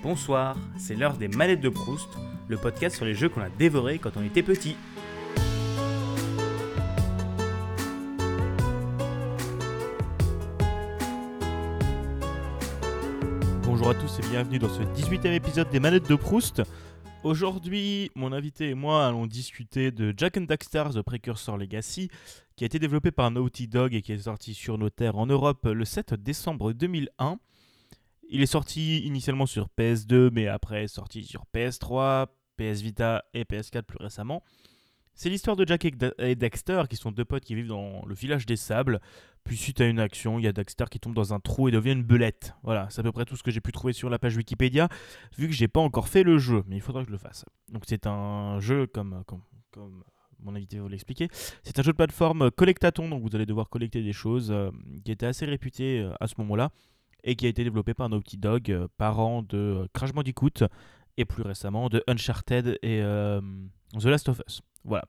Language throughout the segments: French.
Bonsoir, c'est l'heure des manettes de Proust, le podcast sur les jeux qu'on a dévorés quand on était petit. Bonjour à tous et bienvenue dans ce 18e épisode des manettes de Proust. Aujourd'hui, mon invité et moi allons discuter de Jack and Daxter The Precursor Legacy, qui a été développé par Naughty Dog et qui est sorti sur nos terres en Europe le 7 décembre 2001. Il est sorti initialement sur PS2, mais après sorti sur PS3, PS Vita et PS4 plus récemment. C'est l'histoire de Jack et Dexter, qui sont deux potes qui vivent dans le village des sables. Puis suite à une action, il y a Dexter qui tombe dans un trou et devient une belette. Voilà, c'est à peu près tout ce que j'ai pu trouver sur la page Wikipédia, vu que j'ai pas encore fait le jeu, mais il faudra que je le fasse. Donc c'est un jeu comme, comme, comme mon invité vous l'expliquer. C'est un jeu de plateforme collectaton, donc vous allez devoir collecter des choses, euh, qui était assez réputé euh, à ce moment-là et qui a été développé par Naughty Dog, euh, parent de euh, Crash Bandicoot et plus récemment de Uncharted et euh, The Last of Us. Voilà.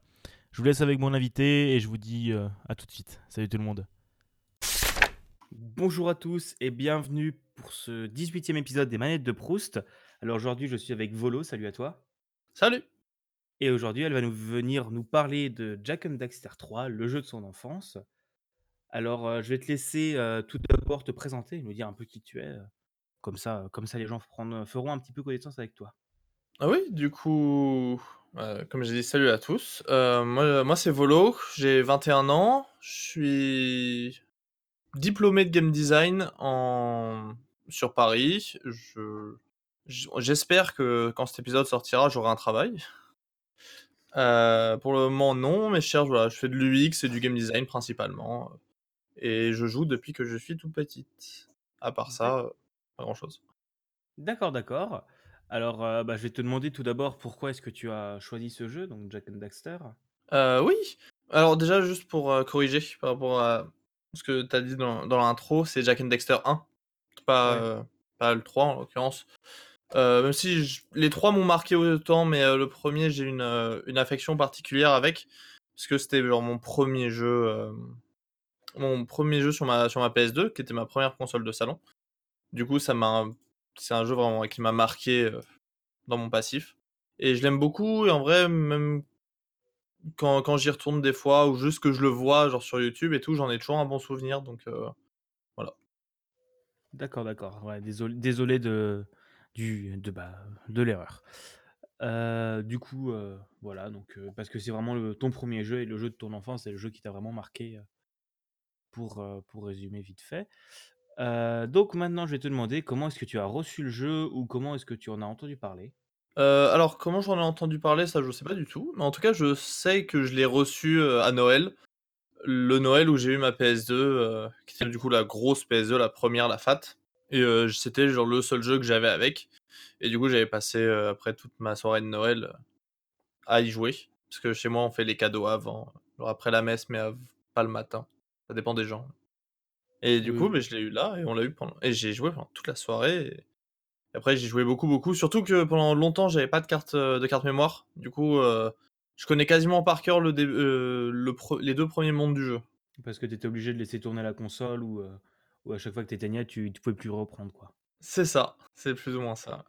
Je vous laisse avec mon invité et je vous dis à tout de suite. Salut tout le monde. Bonjour à tous et bienvenue pour ce 18e épisode des manettes de Proust. Alors aujourd'hui, je suis avec Volo. Salut à toi. Salut. Et aujourd'hui, elle va nous venir nous parler de Jack and Daxter 3, le jeu de son enfance. Alors, je vais te laisser tout d'abord te présenter, nous dire un peu qui tu es. Comme ça, comme ça, les gens feront, un petit peu connaissance avec toi. Ah oui, du coup, comme j'ai dit, salut à tous. Moi, c'est Volo, j'ai 21 ans, je suis diplômé de game design sur Paris. Je... J'espère que quand cet épisode sortira, j'aurai un travail. Pour le moment, non, mais je cherche, voilà, je fais de l'UX et du game design principalement. Et je joue depuis que je suis tout petite. À part ça, euh, pas grand chose. D'accord, d'accord. Alors, euh, bah, je vais te demander tout d'abord pourquoi est-ce que tu as choisi ce jeu, donc Jack and Daxter. Euh, oui. Alors déjà, juste pour euh, corriger par rapport à ce que tu as dit dans, dans l'intro, c'est Jack and Dexter 1, pas, Ouais. pas le 3 en l'occurrence. Même si je- les trois m'ont marqué autant, mais le premier, j'ai une, une affection particulière avec, parce que c'était genre mon premier jeu, mon premier jeu sur ma, sur ma PS2, qui était ma première console de salon. Du coup, ça m'a, c'est un jeu vraiment qui m'a marqué euh, dans mon passif. Et je l'aime beaucoup, et en vrai, même quand, quand j'y retourne des fois, ou juste que je le vois, genre sur YouTube et tout, j'en ai toujours un bon souvenir, donc euh, voilà. D'accord, d'accord. Désolé, désolé de, du, de, bah, de l'erreur. Euh, du coup, voilà, donc parce que c'est vraiment le, ton premier jeu et le jeu de ton enfance, c'est le jeu qui t'a vraiment marqué. Pour, euh, pour résumer vite fait. Euh, donc maintenant, je vais te demander comment est-ce que tu as reçu le jeu ou comment est-ce que tu en as entendu parler? Euh, alors, comment j'en ai entendu parler, ça je sais pas du tout, mais en tout cas, je sais que je l'ai reçu à Noël. Le Noël où j'ai eu ma PS2, euh, qui était du coup la grosse PS2, la première, la fat. Et c'était genre le seul jeu que j'avais avec. Et du coup, j'avais passé après toute ma soirée de Noël à y jouer. Parce que chez moi, on fait les cadeaux avant, genre après la messe, mais pas le matin. Ça dépend des gens. Et du Oui, coup, ben, je l'ai eu là, et on l'a eu pendant. Et j'ai joué pendant toute la soirée. Et... et après, j'ai joué beaucoup, beaucoup. Surtout que pendant longtemps, j'avais pas de carte, euh, de carte mémoire. Du coup, euh, je connais quasiment par cœur le dé- euh, le pre- les deux premiers mondes du jeu. Parce que tu étais obligé de laisser tourner la console ou, euh, ou à chaque fois que tu éteignais, tu ne pouvais plus reprendre. quoi. C'est ça, c'est plus ou moins ça.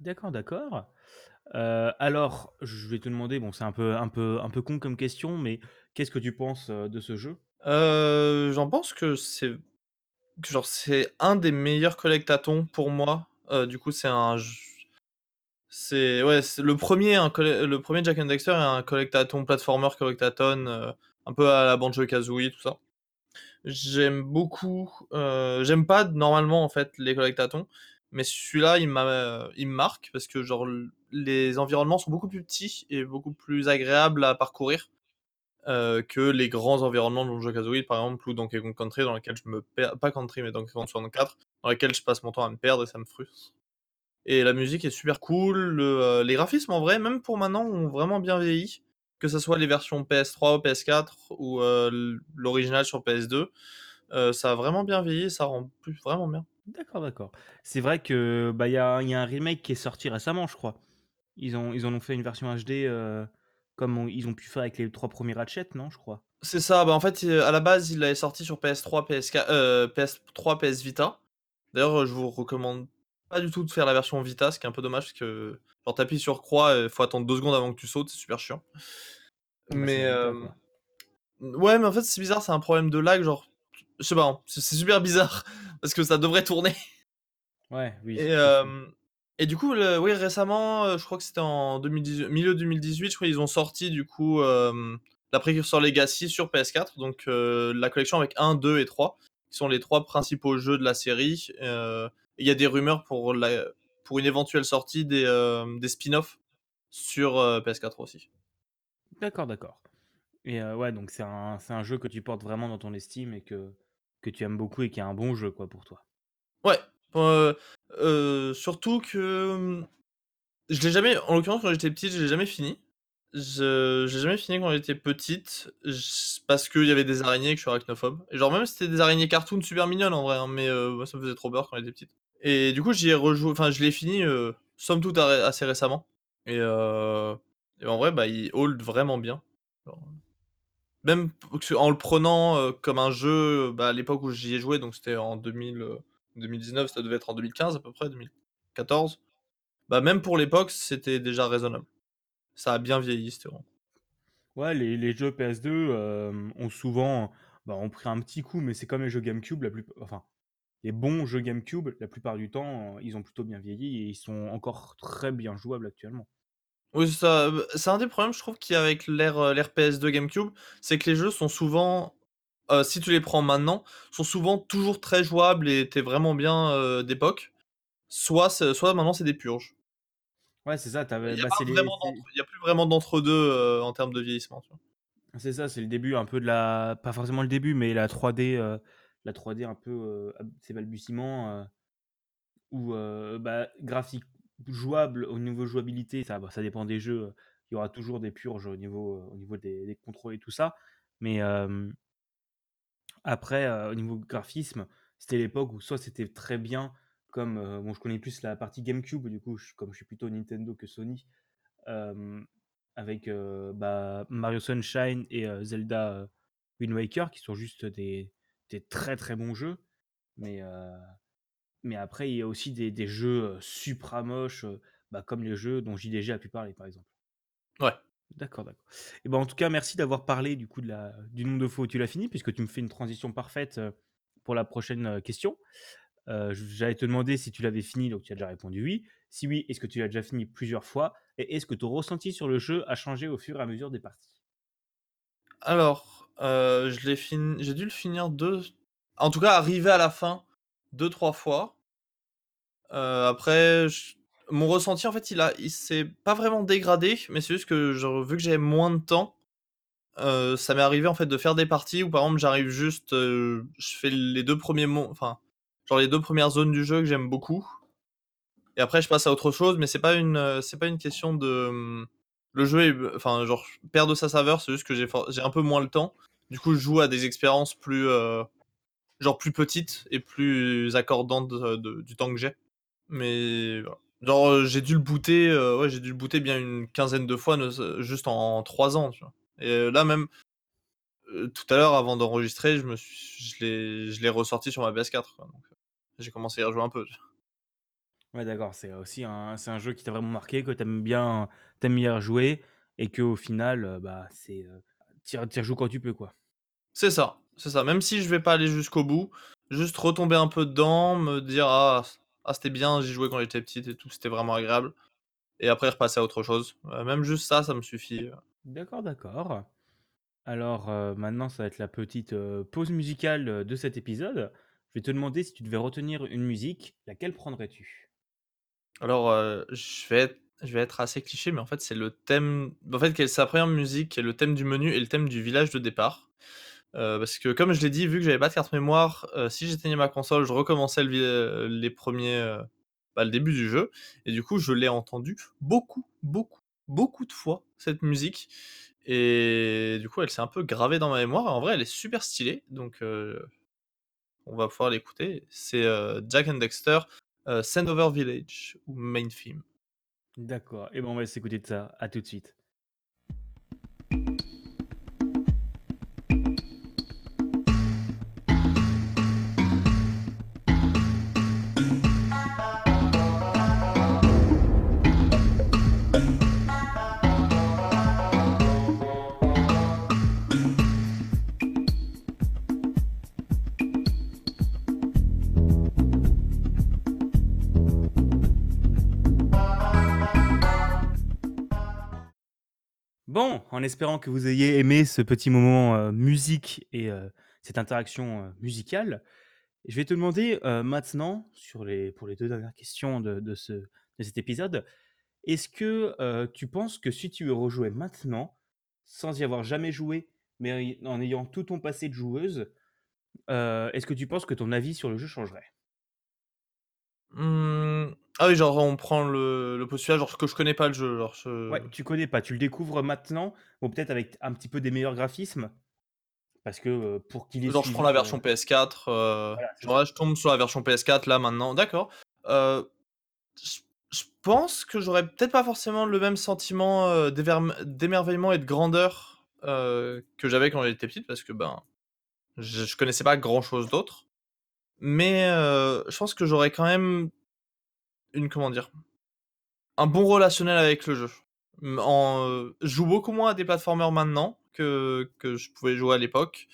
D'accord, d'accord. Alors, je vais te demander, bon, c'est un peu, un, peu, un peu con comme question, mais qu'est-ce que tu penses de ce jeu? J'en pense que c'est genre c'est un des meilleurs collectatons pour moi. Du coup, c'est un c'est ouais, le premier le premier Jack and Dexter est un collectaton platformer collectaton euh, un peu à la Banjo-Kazooie tout ça. J'aime beaucoup j'aime pas normalement en fait les collectatons, mais celui-là il m'a il me marque parce que genre les environnements sont beaucoup plus petits et beaucoup plus agréables à parcourir euh, que les grands environnements de Banjo-Kazooie, par exemple, ou Donkey Kong Country, dans lesquels je me perds, pas Country, mais Donkey Kong 64, dans lesquels je passe mon temps à me perdre et ça me frustre. Et la musique est super cool, euh, les graphismes en vrai, même pour maintenant, ont vraiment bien vieilli, que ce soit les versions PS3 ou PS4 ou euh, l'original sur PS2, euh, ça a vraiment bien vieilli, ça rend plus vraiment bien. D'accord, d'accord. C'est vrai que bah, y y a un remake qui est sorti récemment, je crois. Ils, ont, ils en ont fait une version HD comme on- ils ont pu faire avec les trois premiers Ratchet, non, je crois. C'est ça, bah en fait, euh, à la base, il l'avait sorti sur PS3, PS4, euh, PS3, PS Vita. D'ailleurs, je vous recommande pas du tout de faire la version Vita, ce qui est un peu dommage parce que genre t'appuies sur croix, il faut attendre deux secondes avant que tu sautes, c'est super chiant. Ah bah, Mais Vita, euh, quoi. ouais, mais en fait c'est bizarre, c'est un problème de lag, genre je sais pas, hein, c'est c'est super bizarre parce que ça devrait tourner. Ouais, oui. Et, euh, et du coup, oui, récemment, euh, je crois que c'était en 2018, milieu 2018, je crois ils ont sorti du coup euh, la Précursor Legacy sur PS4, donc euh, la collection avec 1, 2 et 3, qui sont les trois principaux jeux de la série. Il y a des rumeurs pour, la, pour une éventuelle sortie des, des spin-offs sur euh, PS4 aussi. D'accord, d'accord. Et ouais, donc c'est un, un jeu que tu portes vraiment dans ton estime et que, que tu aimes beaucoup et qui est un bon jeu, quoi, pour toi. Euh, euh, surtout que hum, je l'ai jamais, en l'occurrence quand j'étais petite, je l'ai jamais fini. Je j'ai jamais fini quand j'étais petite parce qu'il y avait des araignées que je suis arachnophobe. Et genre même c'était des araignées cartoon super mignonnes en vrai, hein, mais euh, moi, ça me faisait trop peur quand j'étais petite. Et du coup j'y ai rejoué, enfin je l'ai fini somme toute assez récemment. Et, et en vrai bah il hold vraiment bien. Même en le prenant comme un jeu bah, à l'époque où j'y ai joué, donc c'était en 2000, euh, 2019, ça devait être en 2015 à peu près, 2014. Bah même pour l'époque c'était déjà raisonnable. Ça a bien vieilli, c'était vraiment. Ouais, les, les jeux PS2 euh, ont souvent bah, ont pris un petit coup, mais c'est comme les jeux GameCube, la plus... enfin, les bons jeux GameCube, la plupart du temps, euh, ils ont plutôt bien vieilli et ils sont encore très bien jouables actuellement. Oui, c'est ça. C'est un des problèmes, je trouve, qu'il y a avec l'ère euh, l'ère PS2 GameCube, c'est que les jeux sont souvent, euh, si tu les prends maintenant, sont souvent toujours très jouables et t'es vraiment bien euh, d'époque. Soit, c'est- soit maintenant c'est des purges. Ouais, c'est ça, Il n'y a, bah, c'est c'est- a plus vraiment d'entre-deux euh, en termes de vieillissement. c'est ça, c'est le début un peu de la... Pas forcément le début, mais la 3D, euh, la 3D un peu, ses balbutiements, euh, où euh, bah, graphique jouable au niveau jouabilité, ça, bah, ça dépend des jeux. Il y aura toujours des purges au niveau, au niveau des, des contrôles et tout ça. Mais euh, après, euh, au niveau graphisme, c'était l'époque où soit c'était très bien, comme euh, bon, je connais plus la partie GameCube, du coup, comme je suis plutôt Nintendo que Sony, avec euh, bah, Mario Sunshine et Zelda Wind Waker, qui sont juste des, très très bons jeux. Mais, mais après, il y a aussi des, jeux supra moches, bah, comme les jeux dont JDG a pu parler, par exemple. Ouais. D'accord, d'accord. Et ben en tout cas, merci d'avoir parlé du coup de la, du nombre de fois où tu l'as fini, puisque tu me fais une transition parfaite pour la prochaine question. J'allais te demander si tu l'avais fini, donc tu as déjà répondu oui. Si oui, est-ce que tu l'as déjà fini plusieurs fois? Et est-ce que ton ressenti sur le jeu a changé au fur et à mesure des parties? Alors, je l'ai fini, j'ai dû le finir deux, en tout cas arriver à la fin deux trois fois. Après, je- mon ressenti en fait, il a, il s'est pas vraiment dégradé, mais c'est juste que vu que j'avais moins de temps, euh, ça m'est arrivé en fait de faire des parties où par exemple j'arrive juste, euh, je fais les deux premiers enfin, genre les deux premières zones du jeu que j'aime beaucoup, et après je passe à autre chose, mais c'est pas une, euh, c'est pas une question de, hum, le jeu, est, enfin genre perd de sa saveur, c'est juste que j'ai, un peu moins le temps. Du coup, je joue à des expériences plus, genre plus petites et plus accordantes du temps que j'ai. Mais voilà. Genre, euh, j'ai dû le booter, euh, ouais, j'ai dû le booter bien une quinzaine de fois, ne juste en, 3 ans, tu vois. Et euh, là même, euh, tout à l'heure, avant d'enregistrer, je me suis, je l'ai, je l'ai ressorti sur ma PS4. quoi. Donc, euh, j'ai commencé à y rejouer un peu. tu vois. Ouais, d'accord. C'est aussi un, c'est un jeu qui t'a vraiment marqué, que t'aimes bien, t'aimes bien jouer, et que au final, euh, bah, c'est, euh, t'y t'y rejoues quand tu peux, quoi. C'est ça, c'est ça. Même si je vais pas aller jusqu'au bout, juste retomber un peu dedans, me dire ah, ah c'était bien, j'y jouais quand j'étais petite et tout, c'était vraiment agréable. Et après repasser à autre chose. Euh, même juste ça, ça me suffit. euh. D'accord, d'accord. Alors euh, maintenant, ça va être la petite euh, pause musicale de cet épisode. Je vais te demander si tu devais retenir une musique, laquelle prendrais-tu? Alors, euh, je vais être, je vais être assez cliché, mais en fait, c'est le thème. En fait, quelle est sa première musique, qui est le thème du menu et le thème du village de départ. Euh, parce que, comme je l'ai dit, vu que j'avais pas de carte mémoire, euh, si j'éteignais ma console, je recommençais le euh, les premiers. bah, le début du jeu. Et du coup, je l'ai entendu beaucoup, beaucoup, beaucoup de fois, cette musique. Et du coup, elle s'est un peu gravée dans ma mémoire. En vrai, elle est super stylée. Donc, on va pouvoir l'écouter. C'est Jack and Dexter, Sandover Village, ou Main Theme. D'accord. Et ben on va s'écouter de ça. À tout de suite. Bon, en espérant que vous ayez aimé ce petit moment, heu, musique et heu, cette interaction, heu, musicale, je vais te demander, maintenant pour les 2 dernières questions de de ce de cet épisode, est-ce que, tu penses que si tu rejouais maintenant, sans y avoir jamais joué, mais en ayant tout ton passé de joueuse, est-ce que tu penses que ton avis sur le jeu changerait? Mmh, ah oui, genre on prend le le postulat, genre que je connais pas le jeu, genre Ouais, tu connais pas, tu le découvres maintenant, ou peut-être avec un petit peu des meilleurs graphismes, parce que, heu, pour qu'il ait genre je prends suivi, la version PS4, heu, voilà, c'est genre ça. là je tombe sur la version PS4 là maintenant, d'accord. Heu, je je pense que j'aurais peut-être pas forcément le même sentiment, d'émerveillement et de grandeur, que j'avais quand j'étais petite parce que, ben, je je connaissais pas grand chose d'autre. Mais, je pense que j'aurais quand même une comment dire? Un bon relationnel avec le jeu. Je joue beaucoup moins à des platformers maintenant que que je pouvais jouer à l'époque.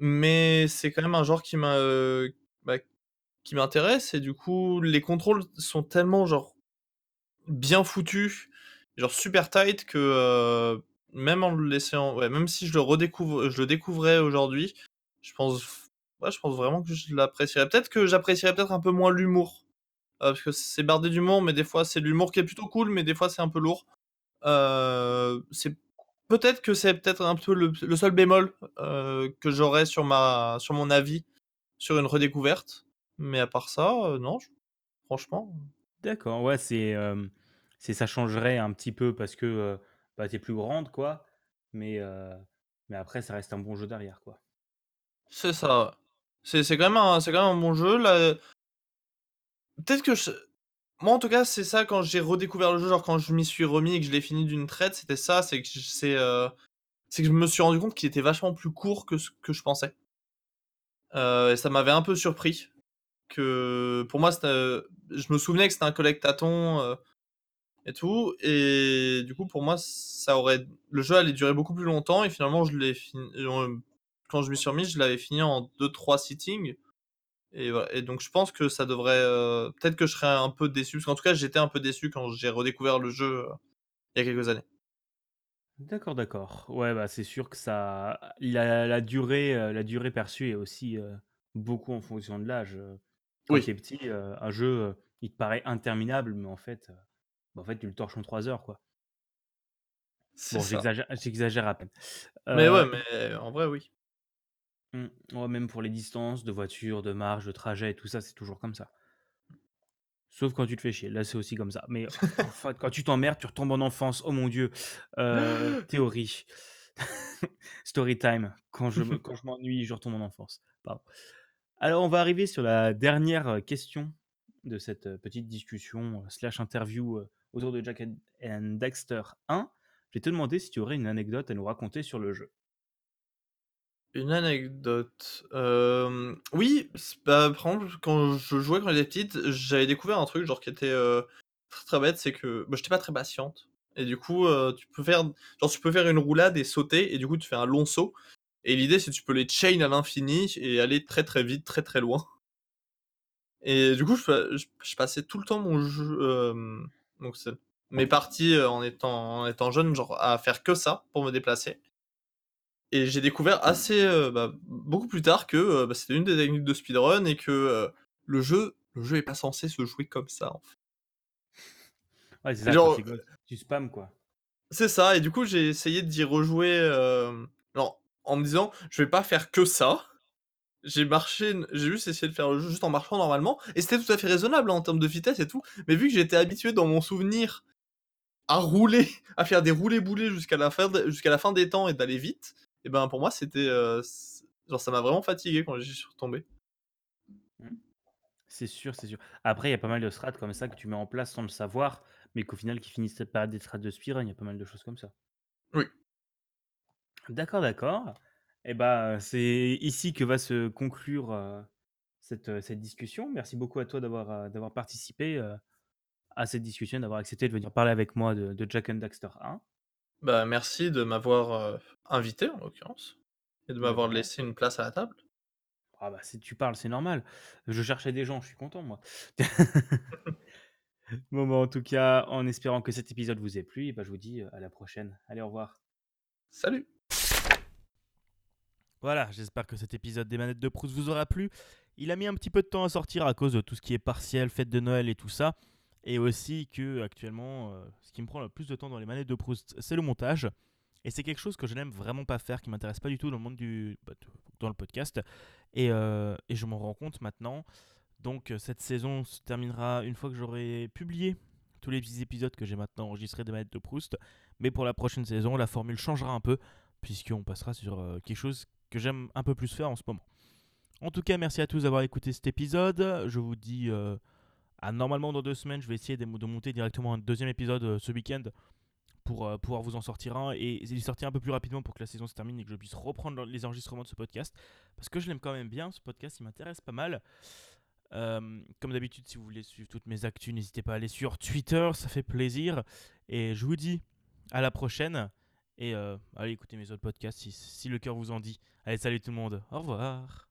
Mais c'est quand même un genre qui m'a, heu, bah, qui m'intéresse et du coup, les contrôles sont tellement genre bien foutus, genre super tight que, heu, même en le laissant même si je le redécouvre je le découvrais aujourd'hui, je pense je pense vraiment que je l'apprécierais. Peut-être que j'apprécierais peut-être un peu moins l'humour, parce que c'est bardé d'humour, mais des fois c'est de l'humour qui est plutôt cool, mais des fois c'est un peu lourd. Heu, c'est peut-être que c'est peut-être un peu le le seul bémol, heu, que j'aurais sur ma sur mon avis sur une redécouverte. Mais à part ça, non, franchement, D'accord, ouais, c'est, ça changerait un petit peu parce que, bah, tu es plus grande, quoi, mais mais après ça reste un bon jeu derrière, quoi. c'est ça. C'est c'est quand même un quand même un bon jeu là, peut-être que je moi en tout cas, c'est ça quand j'ai redécouvert le jeu, genre quand je m'y suis remis et que je l'ai fini d'une traite, c'était ça, c'est que c'est que je me suis rendu compte qu'il était vachement plus court que ce que je pensais. Heu et ça m'avait un peu surpris que pour moi heu, je me souvenais que c'était un collectathon, heu et tout et du coup pour moi ça aurait le jeu allait durer beaucoup plus longtemps et finalement quand je m'y suis remis, je l'avais fini en deux trois sittings et voilà et donc je pense que ça devrait, heu, peut-être que je serais un peu déçu parce qu'en tout cas j'étais un peu déçu quand j'ai redécouvert le jeu, heu, il y a quelques années. D'accord, d'accord. Ouais, bah, c'est sûr que ça la la durée, heu, la durée perçue est aussi, beaucoup en fonction de l'âge. Quand tu Oui, es petit, un jeu, il te paraît interminable, mais en fait, bah, en fait, tu le torches en 3 heures, quoi. Bon, j'exagère à peine. Mais ouais, mais en vrai oui. Mmh. Ouais, même pour les distances de voiture, de marche, de trajet et tout ça, c'est toujours comme ça. Sauf quand tu te fais chier, là, c'est aussi comme ça. Mais enfin, quand tu t'emmerdes, tu retombes en enfance. Oh mon Dieu! Heu, théorie. Story time. Quand je me quand je m'ennuie, je retourne en enfance. Pardon. Alors, on va arriver sur la dernière, heu, question de cette, heu, petite discussion, slash interview, autour de and and Daxter 1. Je vais te demander si tu aurais une anecdote à nous raconter sur le jeu. Une anecdote, hem, oui, par exemple, quand je jouais quand j'étais petite, j'avais découvert un truc genre qui était, heu, très, très bête, c'est que, bah, j'étais pas très patiente. Et du coup, heu, tu peux faire genre tu peux faire une roulade et sauter et du coup tu fais un long saut. Et l'idée c'est que tu peux les chain à l'infini et aller très, très vite, très, très loin. Et du coup je pa je je passais tout le temps mon jeu, mes parties, en étant en étant jeune, genre à faire que ça pour me déplacer et j'ai découvert assez, heu, bah, beaucoup plus tard que, heu, bah, c'était une des techniques de speedrun et que, heu, le jeu le jeu est pas censé se jouer comme ça, en fait. Ouais, c'est ça, genre, tu spams, quoi. c'est ça et du coup, j'ai essayé d'y rejouer, alors en me disant: «Je vais pas faire que ça». J'ai marché j'ai juste essayé de faire le jeu juste en marchant normalement et c'était tout à fait raisonnable, hein, en termes de vitesse et tout, mais vu que j'étais habitué dans mon souvenir à rouler, à faire des roulés-boulés jusqu'à la fin de jusqu'à la fin des temps et d'aller vite et ben, pour moi, c'était, genre ça m'a vraiment fatigué quand j'y suis retombé. Mmh. C'est sûr, c'est sûr. Après, il y a pas mal de strats comme ça que tu mets en place sans le savoir, mais qu'au final qui finissent par être des strats de speedrun, il y a pas mal de choses comme ça. Oui. D'accord, d'accord. Et bah, c'est ici que va se conclure, cette, cette discussion. Merci beaucoup à toi d'avoir, d'avoir participé, à cette discussion, d'avoir accepté de venir parler avec moi de de Jak and Daxter 1. Bah, merci de m'avoir, invité en l'occurrence et de Bah, m'avoir laissé une place à la table. Ah bah, si tu parles, c'est normal. Je cherchais des gens, je suis content moi. Bon, bah, en tout cas, en espérant que cet épisode vous ait plu, et bah, je vous dis à la prochaine. Allez, au revoir. Salut Voilà, j'espère que cet épisode des manettes de Proust vous aura plu. Il a mis un petit peu de temps à sortir à cause de tout ce qui est partiel, fête de Noël et tout ça. Et aussi que actuellement, euh, ce qui me prend le plus de temps dans les manettes de Proust, c'est le montage. Et c'est quelque chose que je n'aime vraiment pas faire, qui m'intéresse pas du tout dans le monde du bah, dans le podcast. Et, euh, et je m'en rends compte maintenant. Donc euh, cette saison se terminera une fois que j'aurai publié tous les petits épisodes que j'ai maintenant enregistrés des manettes de Proust. Mais pour la prochaine saison, la formule changera un peu, puisqu'on passera sur quelque chose que j'aime un peu plus faire en ce moment. En tout cas, merci à tous d'avoir écouté cet épisode. Je vous dis à normalement dans deux semaines, je vais essayer de, monter directement un deuxième épisode ce week-end pour pouvoir vous en sortir un et, et sortir un peu plus rapidement pour que la saison se termine et que je puisse reprendre les enregistrements de ce podcast parce que je l'aime quand même bien. Ce podcast, il m'intéresse pas mal. comme d'habitude, si vous voulez suivre toutes mes actus, n'hésitez pas à aller sur Twitter, ça fait plaisir. Et je vous dis à la prochaine. Et allez écouter mes autres podcasts si le cœur vous en dit. Allez, salut tout le monde. Au revoir.